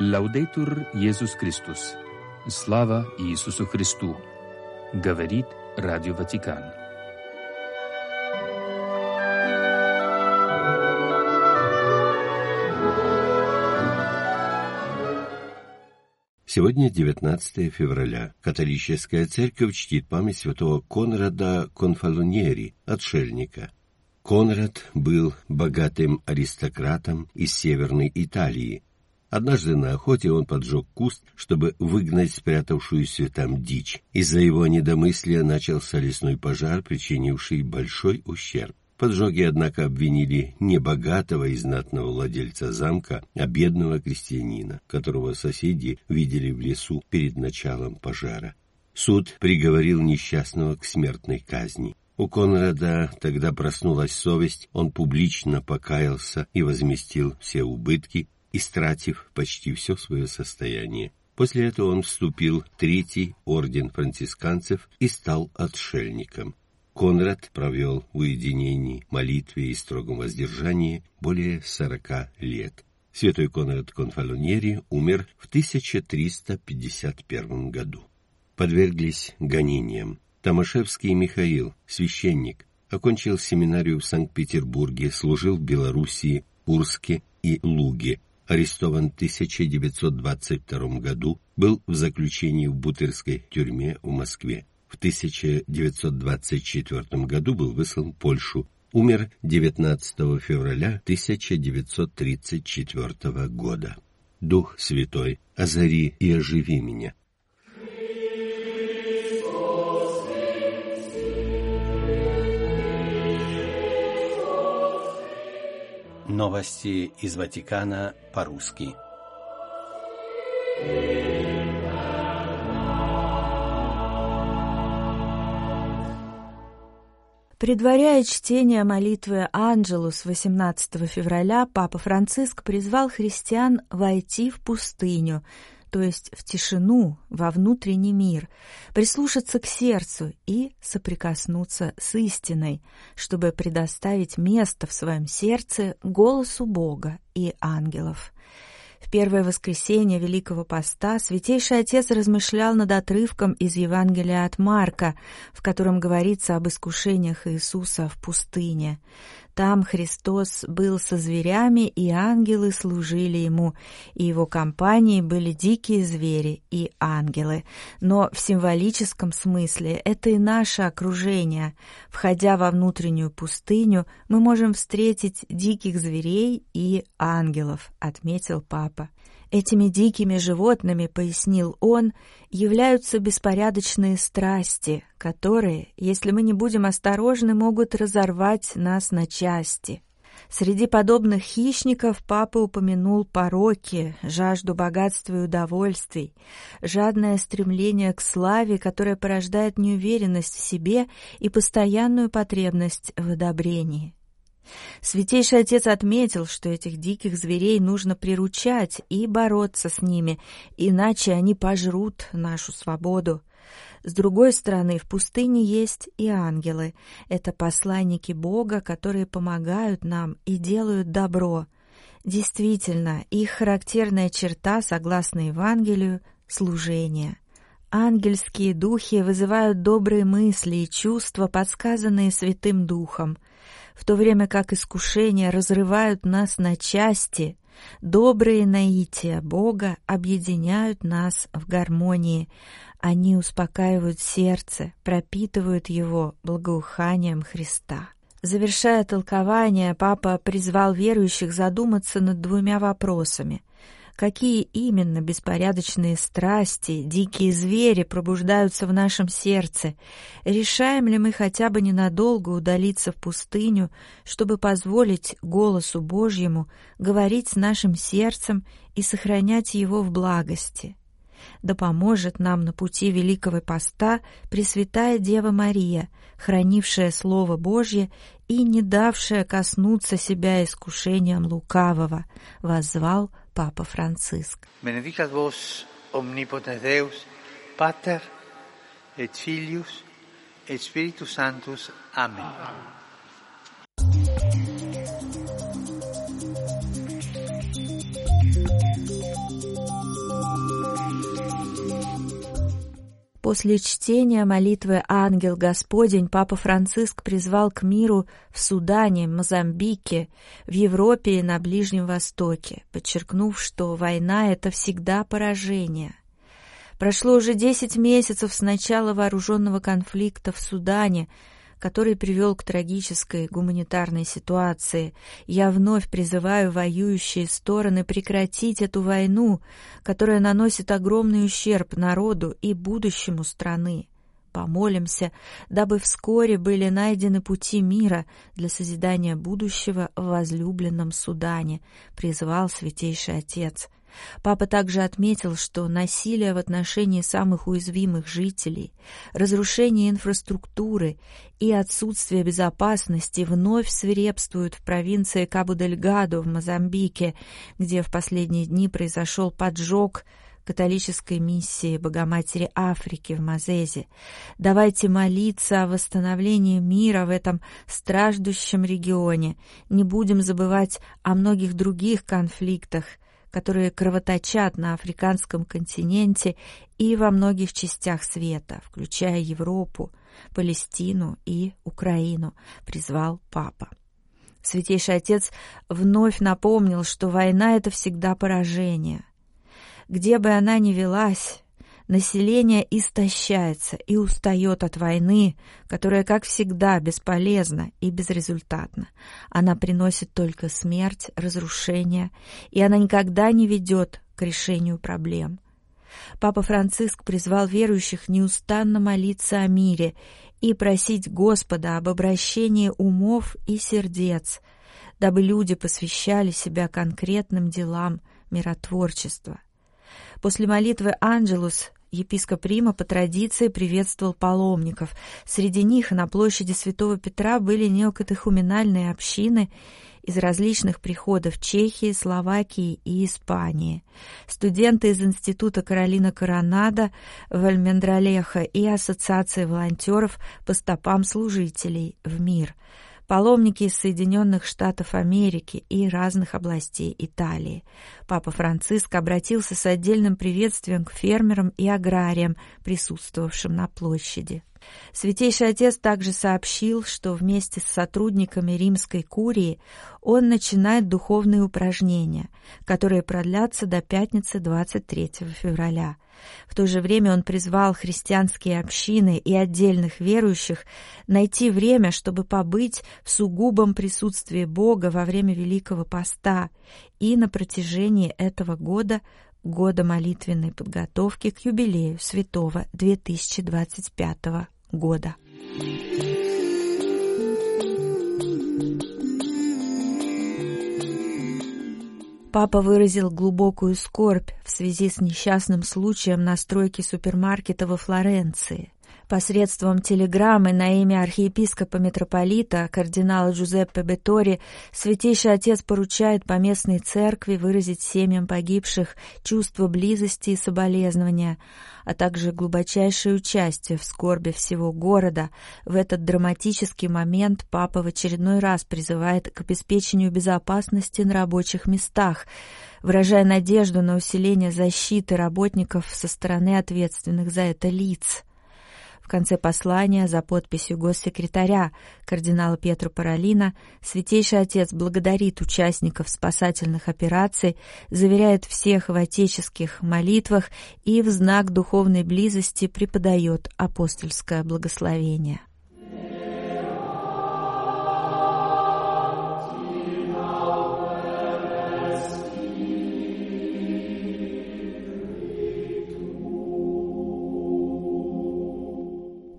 Лаудейтур Иисус Христос. Слава Иисусу Христу. Говорит Радио Ватикан. Сегодня 19 февраля. Католическая церковь чтит память святого Конрада Конфалоньери, отшельника. Конрад был богатым аристократом из Северной Италии. Однажды на охоте он поджег куст, чтобы выгнать спрятавшуюся там дичь. Из-за его недомыслия начался лесной пожар, причинивший большой ущерб. Поджоги, однако, обвинили не богатого и знатного владельца замка, а бедного крестьянина, которого соседи видели в лесу перед началом пожара. Суд приговорил несчастного к смертной казни. У Конрада тогда проснулась совесть, он публично покаялся и возместил все убытки, истратив почти все свое состояние. После этого он вступил в Третий орден францисканцев и стал отшельником. Конрад провел в уединении, молитве и строгом воздержании более сорока лет. Святой Конрад Конфалонери умер в 1351 году. Подверглись гонениям. Томашевский Михаил, священник, окончил семинарию в Санкт-Петербурге, служил в Белоруссии, Урске и Луге, арестован в 1922 году, был в заключении в Бутырской тюрьме в Москве. В 1924 году был выслан в Польшу, умер 19 февраля 1934 года. Дух Святой, озари и оживи меня. Новости из Ватикана по-русски. Предваряя чтение молитвы Анджелус 18 февраля, Папа Франциск призвал христиан войти в пустыню, то есть в тишину, во внутренний мир, прислушаться к сердцу и соприкоснуться с истиной, чтобы предоставить место в своем сердце голосу Бога и ангелов. В первое воскресенье Великого Поста Святейший Отец размышлял над отрывком из Евангелия от Марка, в котором говорится об искушениях Иисуса в пустыне. Там Христос был со зверями, и ангелы служили ему, и его компанией были дикие звери и ангелы. Но в символическом смысле это и наше окружение. Входя во внутреннюю пустыню, мы можем встретить диких зверей и ангелов, отметил папа. Этими дикими животными, пояснил он, являются беспорядочные страсти, которые, если мы не будем осторожны, могут разорвать нас на части. Среди подобных хищников папа упомянул пороки, жажду богатства и удовольствий, жадное стремление к славе, которое порождает неуверенность в себе и постоянную потребность в одобрении. Святейший Отец отметил, что этих диких зверей нужно приручать и бороться с ними, иначе они пожрут нашу свободу. С другой стороны, в пустыне есть и ангелы. Это посланники Бога, которые помогают нам и делают добро. Действительно, их характерная черта, согласно Евангелию, — служение. Ангельские духи вызывают добрые мысли и чувства, подсказанные Святым Духом — в то время как искушения разрывают нас на части, добрые наития Бога объединяют нас в гармонии. Они успокаивают сердце, пропитывают его благоуханием Христа. Завершая толкование, папа призвал верующих задуматься над двумя вопросами какие именно беспорядочные страсти, дикие звери пробуждаются в нашем сердце, решаем ли мы хотя бы ненадолго удалиться в пустыню, чтобы позволить голосу Божьему говорить с нашим сердцем и сохранять его в благости. Да поможет нам на пути Великого Поста Пресвятая Дева Мария, хранившая Слово Божье и не давшая коснуться себя искушением лукавого, воззвал Папа Франциск. Amen. После чтения молитвы «Ангел Господень» Папа Франциск призвал к миру в Судане, Мозамбике, в Европе и на Ближнем Востоке, подчеркнув, что война — это всегда поражение. Прошло уже десять месяцев с начала вооруженного конфликта в Судане — который привел к трагической гуманитарной ситуации. Я вновь призываю воюющие стороны прекратить эту войну, которая наносит огромный ущерб народу и будущему страны. Помолимся, дабы вскоре были найдены пути мира для созидания будущего в возлюбленном Судане, призвал Святейший Отец. Папа также отметил, что насилие в отношении самых уязвимых жителей, разрушение инфраструктуры и отсутствие безопасности вновь свирепствуют в провинции Кабу-дель-Гадо в Мозамбике, где в последние дни произошел поджог католической миссии Богоматери Африки в Мазезе. Давайте молиться о восстановлении мира в этом страждущем регионе. Не будем забывать о многих других конфликтах – которые кровоточат на африканском континенте и во многих частях света, включая Европу, Палестину и Украину, призвал папа. Святейший Отец вновь напомнил, что война — это всегда поражение. Где бы она ни велась, Население истощается и устает от войны, которая, как всегда, бесполезна и безрезультатна. Она приносит только смерть, разрушение, и она никогда не ведет к решению проблем. Папа Франциск призвал верующих неустанно молиться о мире и просить Господа об обращении умов и сердец, дабы люди посвящали себя конкретным делам миротворчества. После молитвы «Анджелус» Епископ Рима по традиции приветствовал паломников. Среди них на площади Святого Петра были неокатехуминальные общины из различных приходов Чехии, Словакии и Испании. Студенты из Института Каролина Коронада, Вальмендралеха и Ассоциации волонтеров по стопам служителей в мир – паломники из Соединенных Штатов Америки и разных областей Италии. Папа Франциск обратился с отдельным приветствием к фермерам и аграриям, присутствовавшим на площади. Святейший Отец также сообщил, что вместе с сотрудниками римской курии он начинает духовные упражнения, которые продлятся до пятницы 23 февраля. В то же время он призвал христианские общины и отдельных верующих найти время, чтобы побыть в сугубом присутствии Бога во время Великого Поста и на протяжении этого года года молитвенной подготовки к юбилею святого 2025 года. Папа выразил глубокую скорбь в связи с несчастным случаем на стройке супермаркета во Флоренции. Посредством телеграммы на имя архиепископа-митрополита кардинала Джузеппе Бетори Святейший Отец поручает по местной церкви выразить семьям погибших чувство близости и соболезнования, а также глубочайшее участие в скорби всего города. В этот драматический момент Папа в очередной раз призывает к обеспечению безопасности на рабочих местах, выражая надежду на усиление защиты работников со стороны ответственных за это лиц. В конце послания за подписью госсекретаря кардинала Петра Паралина Святейший Отец благодарит участников спасательных операций, заверяет всех в отеческих молитвах и в знак духовной близости преподает апостольское благословение.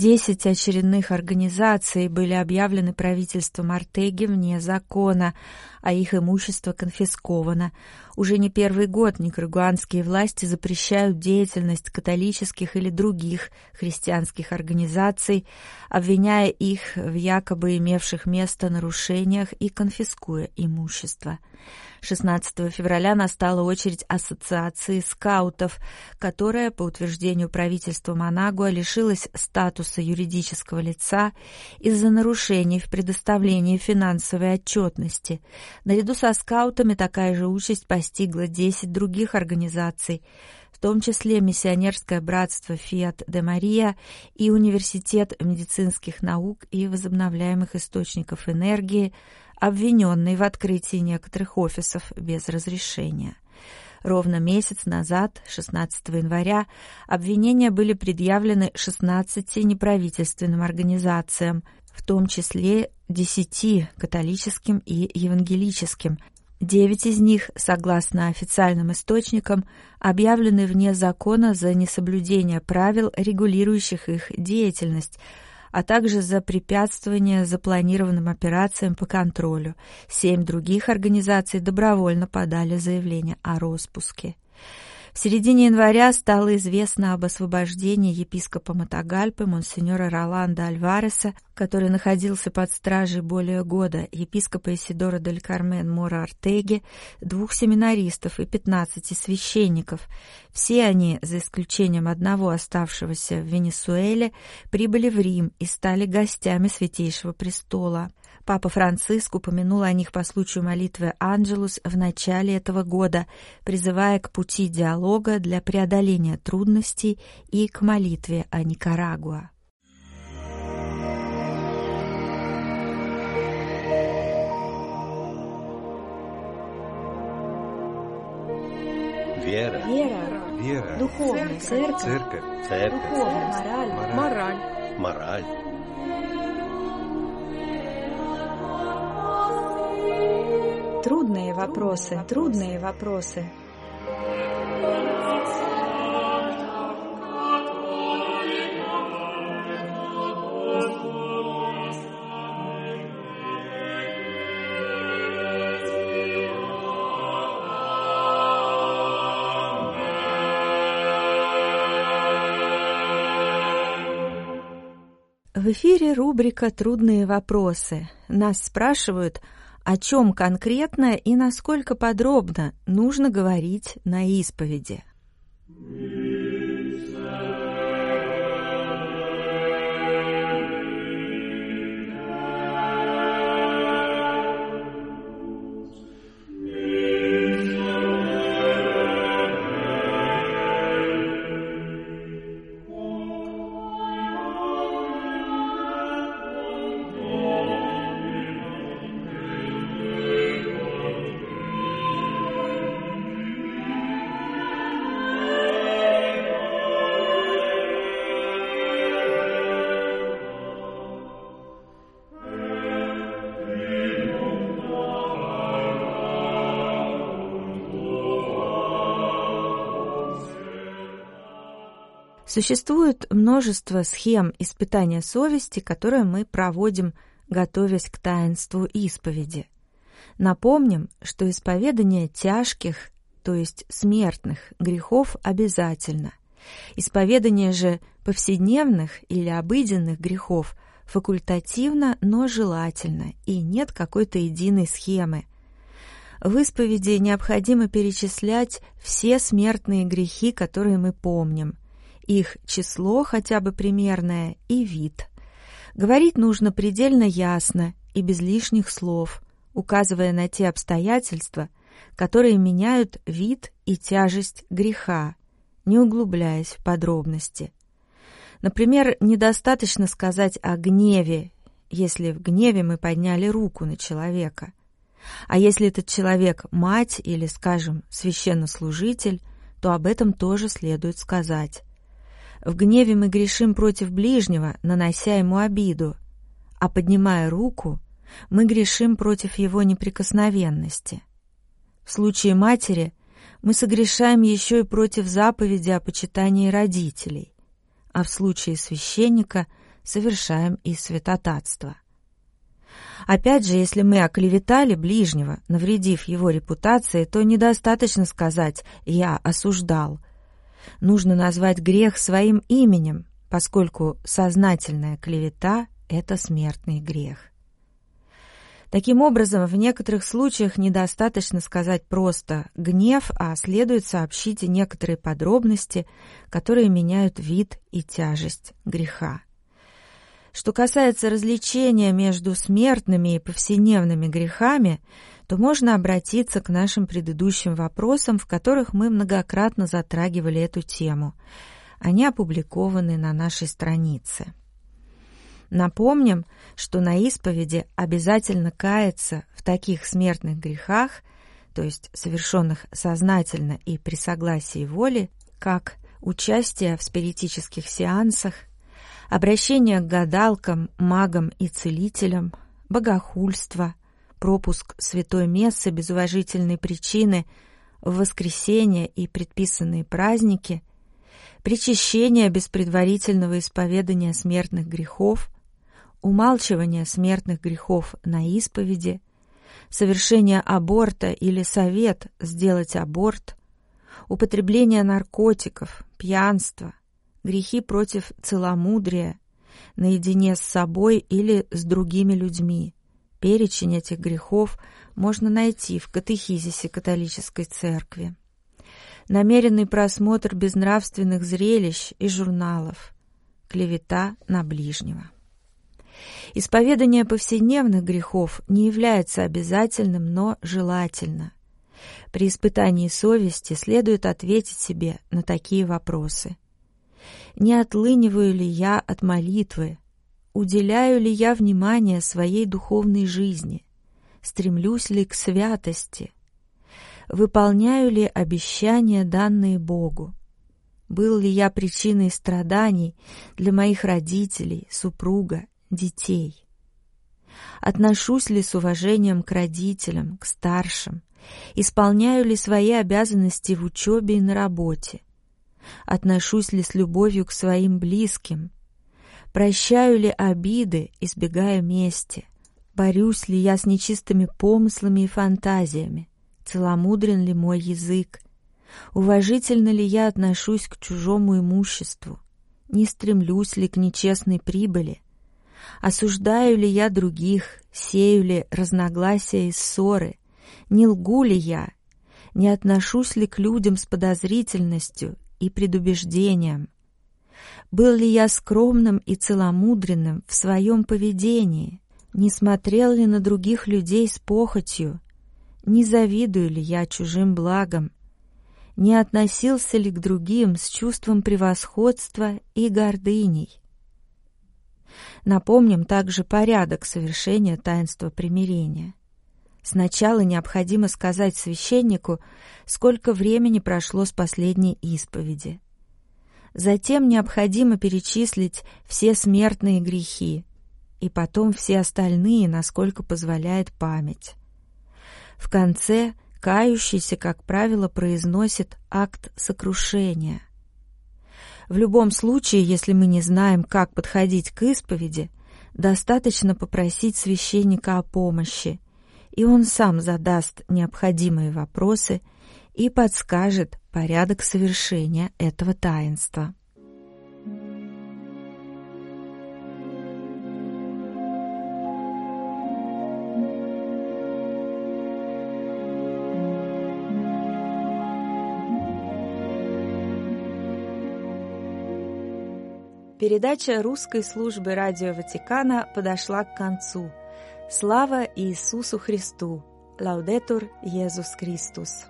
Десять очередных организаций были объявлены правительством Артеги вне закона, а их имущество конфисковано. Уже не первый год никарагуанские власти запрещают деятельность католических или других христианских организаций, обвиняя их в якобы имевших место нарушениях и конфискуя имущество. 16 февраля настала очередь Ассоциации скаутов, которая, по утверждению правительства Манагуа, лишилась статуса статуса юридического лица из-за нарушений в предоставлении финансовой отчетности. Наряду со скаутами такая же участь постигла 10 других организаций, в том числе Миссионерское братство Фиат де Мария и Университет медицинских наук и возобновляемых источников энергии, обвиненный в открытии некоторых офисов без разрешения. Ровно месяц назад, 16 января, обвинения были предъявлены 16 неправительственным организациям, в том числе 10 католическим и евангелическим. Девять из них, согласно официальным источникам, объявлены вне закона за несоблюдение правил, регулирующих их деятельность – а также за препятствование запланированным операциям по контролю. Семь других организаций добровольно подали заявление о распуске. В середине января стало известно об освобождении епископа Матагальпы монсеньора Роланда Альвареса, который находился под стражей более года, епископа Исидора дель Кармен Мора Артеги, двух семинаристов и пятнадцати священников. Все они, за исключением одного оставшегося в Венесуэле, прибыли в Рим и стали гостями Святейшего Престола. Папа Франциск упомянул о них по случаю молитвы «Анджелус» в начале этого года, призывая к пути диалога для преодоления трудностей и к молитве о Никарагуа. Вера. Вера. Вера. Духовная церковь. Церковь. Церковь. Духовная мораль. Мораль. Мораль. Трудные вопросы, трудные вопросы. В эфире рубрика «Трудные вопросы». Нас спрашивают, о чем конкретно и насколько подробно нужно говорить на исповеди. Существует множество схем испытания совести, которые мы проводим, готовясь к таинству исповеди. Напомним, что исповедание тяжких, то есть смертных грехов обязательно. Исповедание же повседневных или обыденных грехов факультативно, но желательно, и нет какой-то единой схемы. В исповеди необходимо перечислять все смертные грехи, которые мы помним, их число хотя бы примерное и вид. Говорить нужно предельно ясно и без лишних слов, указывая на те обстоятельства, которые меняют вид и тяжесть греха, не углубляясь в подробности. Например, недостаточно сказать о гневе, если в гневе мы подняли руку на человека. А если этот человек мать или, скажем, священнослужитель, то об этом тоже следует сказать. В гневе мы грешим против ближнего, нанося ему обиду, а поднимая руку, мы грешим против его неприкосновенности. В случае матери мы согрешаем еще и против заповеди о почитании родителей, а в случае священника совершаем и святотатство. Опять же, если мы оклеветали ближнего, навредив его репутации, то недостаточно сказать «я осуждал», Нужно назвать грех своим именем, поскольку сознательная клевета — это смертный грех. Таким образом, в некоторых случаях недостаточно сказать просто «гнев», а следует сообщить и некоторые подробности, которые меняют вид и тяжесть греха. Что касается различения между смертными и повседневными грехами, то можно обратиться к нашим предыдущим вопросам, в которых мы многократно затрагивали эту тему. Они опубликованы на нашей странице. Напомним, что на исповеди обязательно каяться в таких смертных грехах, то есть совершенных сознательно и при согласии воли, как участие в спиритических сеансах, обращение к гадалкам, магам и целителям, богохульство, пропуск святой мессы без уважительной причины в воскресенье и предписанные праздники, причащение без предварительного исповедания смертных грехов, умалчивание смертных грехов на исповеди, совершение аборта или совет сделать аборт, употребление наркотиков, пьянство, грехи против целомудрия, наедине с собой или с другими людьми. Перечень этих грехов можно найти в катехизисе католической церкви. Намеренный просмотр безнравственных зрелищ и журналов. Клевета на ближнего. Исповедание повседневных грехов не является обязательным, но желательно. При испытании совести следует ответить себе на такие вопросы. Не отлыниваю ли я от молитвы? Уделяю ли я внимание своей духовной жизни? Стремлюсь ли к святости? Выполняю ли обещания, данные Богу? Был ли я причиной страданий для моих родителей, супруга детей? Отношусь ли с уважением к родителям, к старшим? Исполняю ли свои обязанности в учебе и на работе? Отношусь ли с любовью к своим близким? Прощаю ли обиды, избегая мести? Борюсь ли я с нечистыми помыслами и фантазиями? Целомудрен ли мой язык? Уважительно ли я отношусь к чужому имуществу? Не стремлюсь ли к нечестной прибыли? Осуждаю ли я других, сею ли разногласия и ссоры? Не лгу ли я? Не отношусь ли к людям с подозрительностью и предубеждением? Был ли я скромным и целомудренным в своем поведении? Не смотрел ли на других людей с похотью? Не завидую ли я чужим благам? Не относился ли к другим с чувством превосходства и гордыней? Напомним также порядок совершения таинства примирения. Сначала необходимо сказать священнику, сколько времени прошло с последней исповеди. Затем необходимо перечислить все смертные грехи, и потом все остальные, насколько позволяет память. В конце кающийся, как правило, произносит акт сокрушения. В любом случае, если мы не знаем, как подходить к исповеди, достаточно попросить священника о помощи, и он сам задаст необходимые вопросы и подскажет порядок совершения этого таинства. Передача русской службы Радио Ватикана подошла к концу. Слава Иисусу Христу! Лаудетур Иисус Христос!